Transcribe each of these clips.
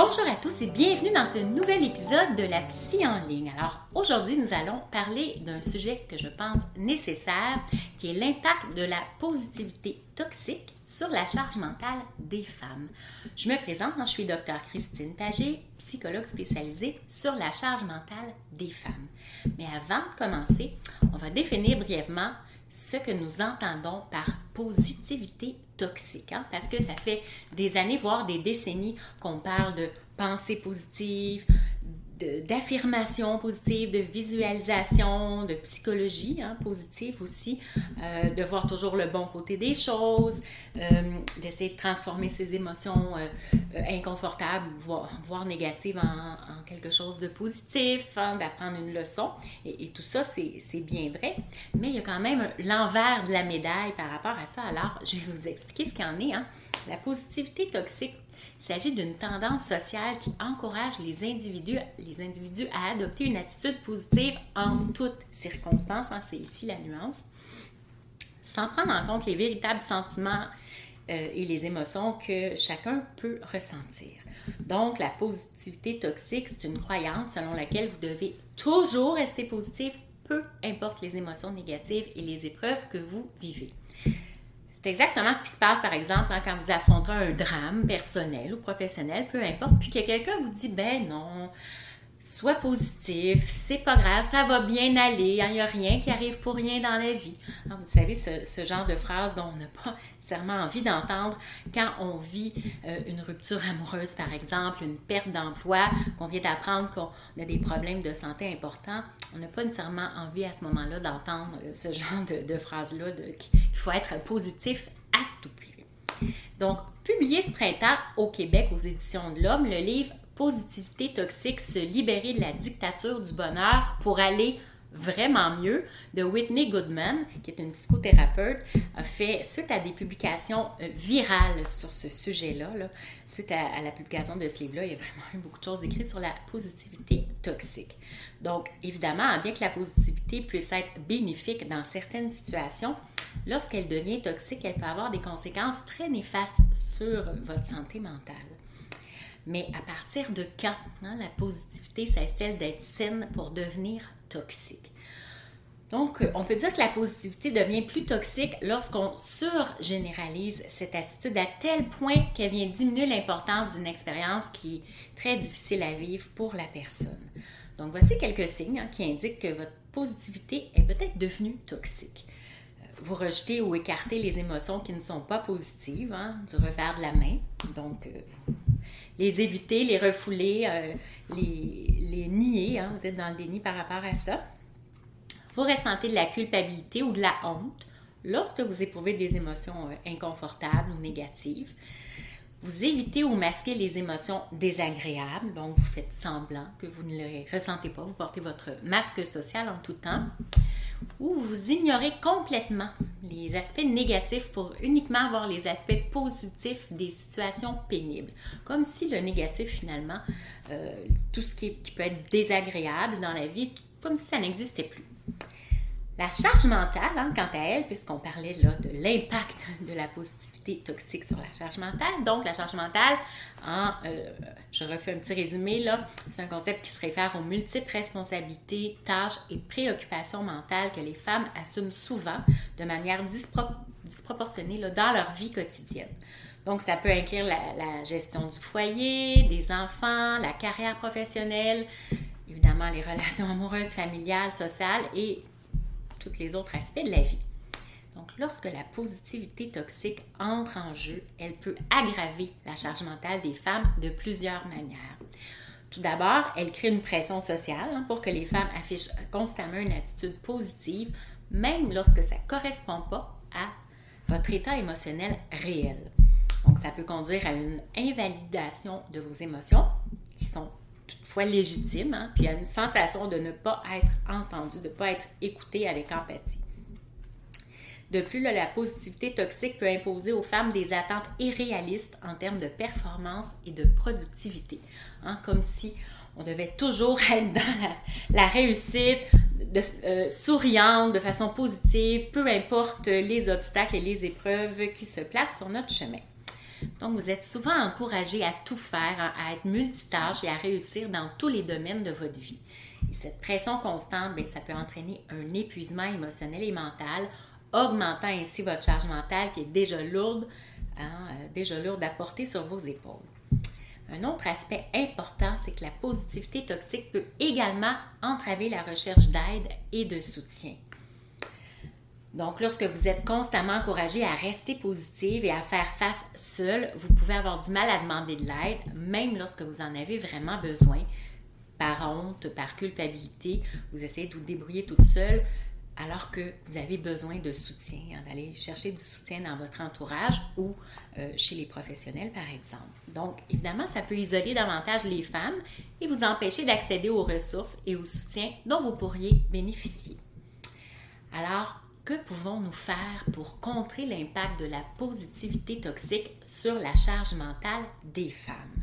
Bonjour à tous et bienvenue dans ce nouvel épisode de la Psy en ligne. Alors aujourd'hui, nous allons parler d'un sujet que je pense nécessaire, qui est l'impact de la positivité toxique sur la charge mentale des femmes. Je me présente, je suis Dr Christine Pagé, psychologue spécialisée sur la charge mentale des femmes. Mais avant de commencer, on va définir brièvement ce que nous entendons par positivité toxique, hein, parce que ça fait des années, voire des décennies qu'on parle de pensée positive, d'affirmation positive, de visualisation, de psychologie hein, positive aussi, euh, de voir toujours le bon côté des choses, euh, d'essayer de transformer ses émotions euh, inconfortables, voire, négatives en, quelque chose de positif, hein, d'apprendre une leçon. Et, tout ça, c'est bien vrai. Mais il y a quand même l'envers de la médaille par rapport à ça. Alors, je vais vous expliquer ce qu'il en est. Hein. La positivité toxique il s'agit d'une tendance sociale qui encourage les individus, les individus à adopter une attitude positive en toutes circonstances, hein, c'est ici la nuance, sans prendre en compte les véritables sentiments euh, et les émotions que chacun peut ressentir. Donc, la positivité toxique, c'est une croyance selon laquelle vous devez toujours rester positif, peu importe les émotions négatives et les épreuves que vous vivez. C'est exactement ce qui se passe, par exemple, hein, quand vous affrontez un drame personnel ou professionnel, peu importe, puis que quelqu'un vous dit, ben non, sois positif, c'est pas grave, ça va bien aller, il n'y a rien qui arrive pour rien dans la vie. Ah, vous savez, ce, genre de phrase dont on n'a pas nécessairement envie d'entendre quand on vit euh, une rupture amoureuse, par exemple, une perte d'emploi, qu'on vient d'apprendre qu'on a des problèmes de santé importants. On n'a pas nécessairement envie à ce moment-là d'entendre euh, ce genre de, de phrase-là, qu'il faut être positif à tout prix. Donc, publié ce printemps au Québec aux éditions de l'Homme, le livre positivité toxique, se libérer de la dictature du bonheur pour aller vraiment mieux de Whitney Goodman, qui est une psychothérapeute, a fait, suite à des publications euh, virales sur ce sujet-là, suite à, la publication de ce livre-là, il y a vraiment eu beaucoup de choses écrites sur la positivité toxique. Donc, évidemment, bien que la positivité puisse être bénéfique dans certaines situations, lorsqu'elle devient toxique, elle peut avoir des conséquences très néfastes sur votre santé mentale. Mais à partir de quand hein, la positivité cesse-t-elle d'être saine pour devenir toxique? Donc, on peut dire que la positivité devient plus toxique lorsqu'on surgénéralise cette attitude à tel point qu'elle vient diminuer l'importance d'une expérience qui est très difficile à vivre pour la personne. Donc, voici quelques signes hein, qui indiquent que votre positivité est peut-être devenue toxique. Euh, vous rejetez ou écartez les émotions qui ne sont pas positives, hein, du revers de la main. Donc, euh, les éviter, les refouler, euh, les, nier. Hein, vous êtes dans le déni par rapport à ça. Vous ressentez de la culpabilité ou de la honte lorsque vous éprouvez des émotions euh, inconfortables ou négatives. Vous évitez ou masquez les émotions désagréables, donc vous faites semblant que vous ne les ressentez pas, vous portez votre masque social en tout temps ou vous ignorez complètement les aspects négatifs pour uniquement avoir les aspects positifs des situations pénibles. Comme si le négatif, finalement, euh, tout ce qui, peut être désagréable dans la vie, comme si ça n'existait plus. La charge mentale, hein, quant à elle, puisqu'on parlait là de l'impact de la positivité toxique sur la charge mentale, donc la charge mentale, en, euh, je refais un petit résumé c'est un concept qui se réfère aux multiples responsabilités, tâches et préoccupations mentales que les femmes assument souvent de manière disproportionnée dans leur vie quotidienne. Donc, ça peut inclure la, la, gestion du foyer, des enfants, la carrière professionnelle, évidemment les relations amoureuses, familiales, sociales et tous les autres aspects de la vie. Donc, lorsque la positivité toxique entre en jeu, elle peut aggraver la charge mentale des femmes de plusieurs manières. Tout d'abord, elle crée une pression sociale hein, pour que les femmes affichent constamment une attitude positive, même lorsque ça ne correspond pas à votre état émotionnel réel. Donc, ça peut conduire à une invalidation de vos émotions, qui sont toutefois légitime, hein, puis a une sensation de ne pas être entendu, de ne pas être écouté avec empathie. De plus, la positivité toxique peut imposer aux femmes des attentes irréalistes en termes de performance et de productivité, hein, comme si on devait toujours être dans la, réussite, euh, souriante, de façon positive, peu importe les obstacles et les épreuves qui se placent sur notre chemin. Donc, vous êtes souvent encouragé à tout faire, à être multitâche et à réussir dans tous les domaines de votre vie. Et cette pression constante, bien, ça peut entraîner un épuisement émotionnel et mental, augmentant ainsi votre charge mentale qui est déjà lourde, hein, euh, déjà lourde à porter sur vos épaules. Un autre aspect important, c'est que la positivité toxique peut également entraver la recherche d'aide et de soutien. Donc, lorsque vous êtes constamment encouragé à rester positive et à faire face seul, vous pouvez avoir du mal à demander de l'aide, même lorsque vous en avez vraiment besoin. Par honte, par culpabilité, vous essayez de vous débrouiller toute seule alors que vous avez besoin de soutien, hein, d'aller chercher du soutien dans votre entourage ou euh, chez les professionnels, par exemple. Donc, évidemment, ça peut isoler davantage les femmes et vous empêcher d'accéder aux ressources et au soutien dont vous pourriez bénéficier. Alors, que pouvons-nous faire pour contrer l'impact de la positivité toxique sur la charge mentale des femmes?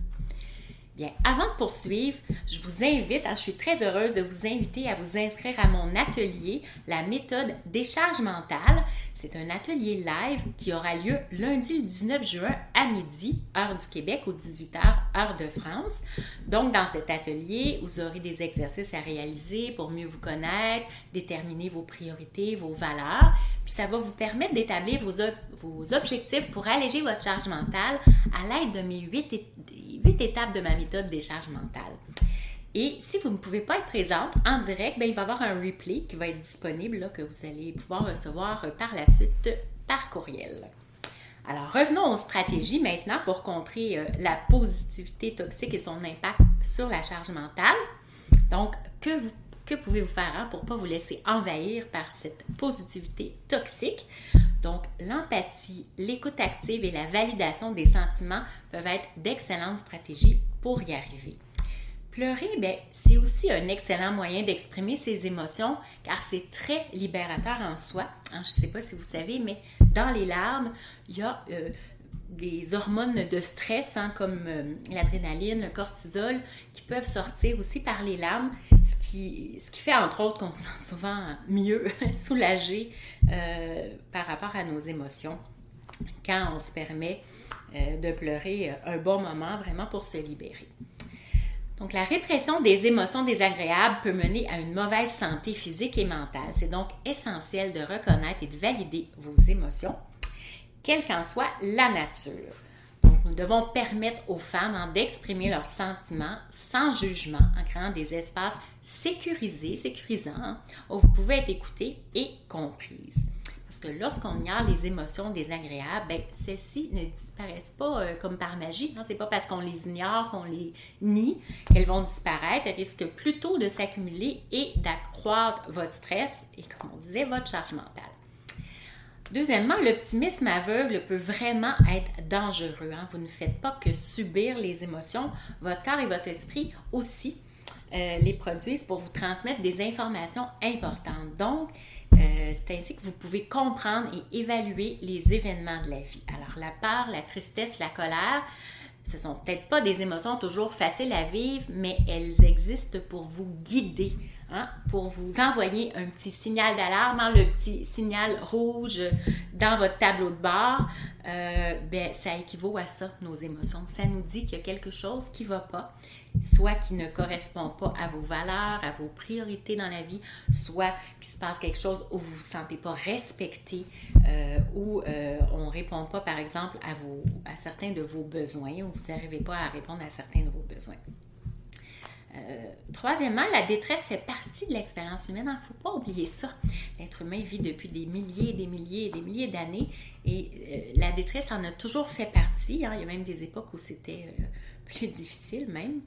Bien, avant de poursuivre, je vous invite, hein, je suis très heureuse de vous inviter à vous inscrire à mon atelier, la méthode décharge mentale. C'est un atelier live qui aura lieu lundi le 19 juin à midi, heure du Québec, ou 18h, heure de France. Donc, dans cet atelier, vous aurez des exercices à réaliser pour mieux vous connaître, déterminer vos priorités, vos valeurs. Puis ça va vous permettre d'établir vos, vos objectifs pour alléger votre charge mentale à l'aide de mes huit huit étapes de ma méthode des charges mentales. Et si vous ne pouvez pas être présente en direct, bien, il va y avoir un replay qui va être disponible, là, que vous allez pouvoir recevoir par la suite par courriel. Alors, revenons aux stratégies maintenant pour contrer euh, la positivité toxique et son impact sur la charge mentale. Donc, que, que pouvez-vous faire hein, pour ne pas vous laisser envahir par cette positivité toxique? Donc, l'empathie, l'écoute active et la validation des sentiments peuvent être d'excellentes stratégies pour y arriver. Pleurer, ben, c'est aussi un excellent moyen d'exprimer ses émotions car c'est très libérateur en soi. Hein, je ne sais pas si vous savez, mais dans les larmes, il y a euh, des hormones de stress hein, comme euh, l'adrénaline, le cortisol qui peuvent sortir aussi par les larmes, ce qui, ce qui fait entre autres qu'on se sent souvent mieux, soulagé euh, par rapport à nos émotions quand on se permet euh, de pleurer un bon moment vraiment pour se libérer. Donc, la répression des émotions désagréables peut mener à une mauvaise santé physique et mentale. C'est donc essentiel de reconnaître et de valider vos émotions quelle qu'en soit la nature. Donc, nous devons permettre aux femmes hein, d'exprimer leurs sentiments sans jugement en créant des espaces sécurisés, sécurisants, hein, où vous pouvez être écoutées et comprises. Parce que lorsqu'on ignore les émotions désagréables, ben, celles-ci ne disparaissent pas euh, comme par magie. Ce n'est pas parce qu'on les ignore, qu'on les nie, qu'elles vont disparaître. Elles risquent plutôt de s'accumuler et d'accroître votre stress et, comme on disait, votre charge mentale. Deuxièmement, l'optimisme aveugle peut vraiment être dangereux. Hein. Vous ne faites pas que subir les émotions. Votre corps et votre esprit aussi euh, les produisent pour vous transmettre des informations importantes. Donc, euh, c'est ainsi que vous pouvez comprendre et évaluer les événements de la vie. Alors, la peur, la tristesse, la colère, ce sont peut-être pas des émotions toujours faciles à vivre, mais elles existent pour vous guider hein, pour vous envoyer un petit signal d'alarme, hein, le petit signal rouge dans votre tableau de bord. Euh, ben, ça équivaut à ça, nos émotions. Ça nous dit qu'il y a quelque chose qui ne va pas soit qui ne correspond pas à vos valeurs, à vos priorités dans la vie, soit qu'il se passe quelque chose où vous ne vous sentez pas respecté, euh, où euh, on ne répond pas, par exemple, à, à certains de vos besoins, ou vous n'arrivez pas à répondre à certains de vos besoins. Euh, troisièmement, la détresse fait partie de l'expérience humaine. Il ne faut pas oublier ça. L'être humain vit depuis des milliers et des milliers et des milliers d'années et la détresse en a toujours fait partie. Hein. Il y a même des époques où c'était plus difficile même.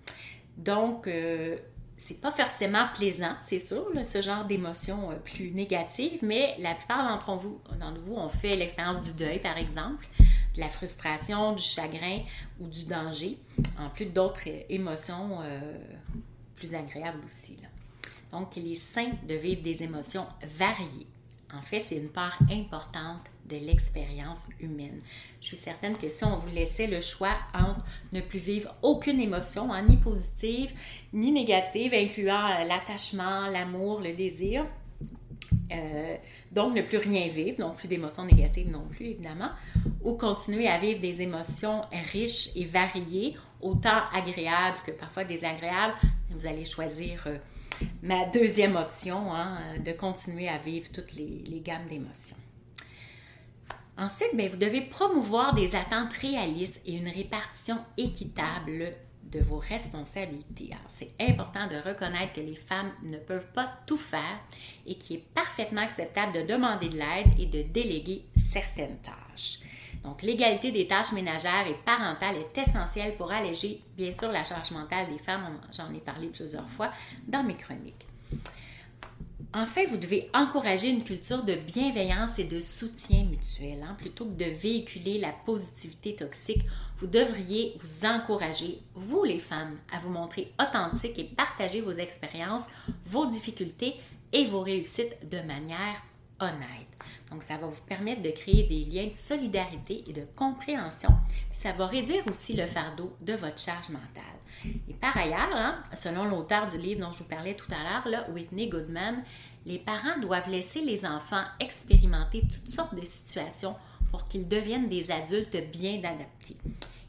Donc, euh, c'est pas forcément plaisant, c'est sûr, ce genre d'émotions euh, plus négatives, mais la plupart d'entre vous, d'entre vous ont fait l'expérience du deuil, par exemple, de la frustration, du chagrin ou du danger, en plus d'autres émotions euh, plus agréables aussi. Donc, il est sain de vivre des émotions variées. En fait, c'est une part importante de l'expérience humaine. Je suis certaine que si on vous laissait le choix entre ne plus vivre aucune émotion, hein, ni positive ni négative, incluant euh, l'attachement, l'amour, le désir, euh, donc ne plus rien vivre, non plus d'émotions négatives non plus évidemment, ou continuer à vivre des émotions riches et variées, autant agréables que parfois désagréables, vous allez choisir euh, ma deuxième option, hein, de continuer à vivre toutes les gammes d'émotions. Ensuite, bien, vous devez promouvoir des attentes réalistes et une répartition équitable de vos responsabilités. C'est important de reconnaître que les femmes ne peuvent pas tout faire et qu'il est parfaitement acceptable de demander de l'aide et de déléguer certaines tâches. Donc, l'égalité des tâches ménagères et parentales est essentielle pour alléger, bien sûr, la charge mentale des femmes. J'en ai parlé plusieurs fois dans mes chroniques. En fait, vous devez encourager une culture de bienveillance et de soutien mutuel. Hein. Plutôt que de véhiculer la positivité toxique, vous devriez vous encourager, vous les femmes, à vous montrer authentique et partager vos expériences, vos difficultés et vos réussites de manière honnête. Donc, ça va vous permettre de créer des liens de solidarité et de compréhension. ça va réduire aussi le fardeau de votre charge mentale. Et par ailleurs, hein, selon l'auteur du livre dont je vous parlais tout à l'heure, Whitney Goodman, les parents doivent laisser les enfants expérimenter toutes sortes de situations pour qu'ils deviennent des adultes bien adaptés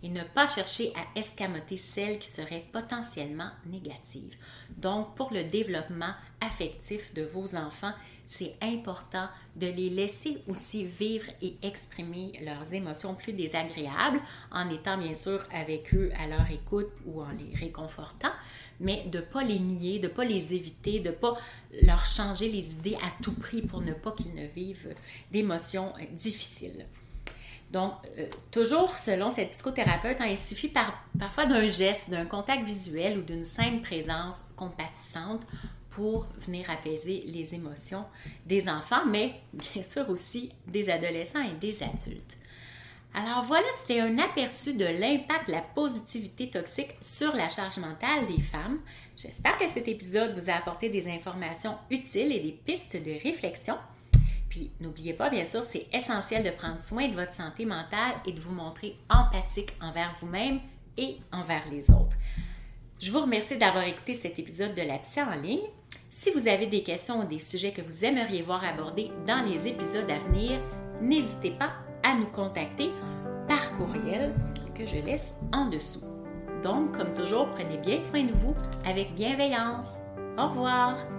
et ne pas chercher à escamoter celles qui seraient potentiellement négatives. Donc, pour le développement affectif de vos enfants, c'est important de les laisser aussi vivre et exprimer leurs émotions plus désagréables en étant bien sûr avec eux à leur écoute ou en les réconfortant, mais de ne pas les nier, de ne pas les éviter, de ne pas leur changer les idées à tout prix pour ne pas qu'ils ne vivent d'émotions difficiles. Donc, euh, toujours selon cette psychothérapeute, hein, il suffit parfois d'un geste, d'un contact visuel ou d'une simple présence compatissante pour venir apaiser les émotions des enfants, mais bien sûr aussi des adolescents et des adultes. Alors voilà, c'était un aperçu de l'impact de la positivité toxique sur la charge mentale des femmes. J'espère que cet épisode vous a apporté des informations utiles et des pistes de réflexion. Puis n'oubliez pas, bien sûr, c'est essentiel de prendre soin de votre santé mentale et de vous montrer empathique envers vous-même et envers les autres. Je vous remercie d'avoir écouté cet épisode de la en ligne. Si vous avez des questions ou des sujets que vous aimeriez voir abordés dans les épisodes à venir, n'hésitez pas à nous contacter par courriel que je laisse en dessous. Donc, comme toujours, prenez bien soin de vous avec bienveillance. Au revoir!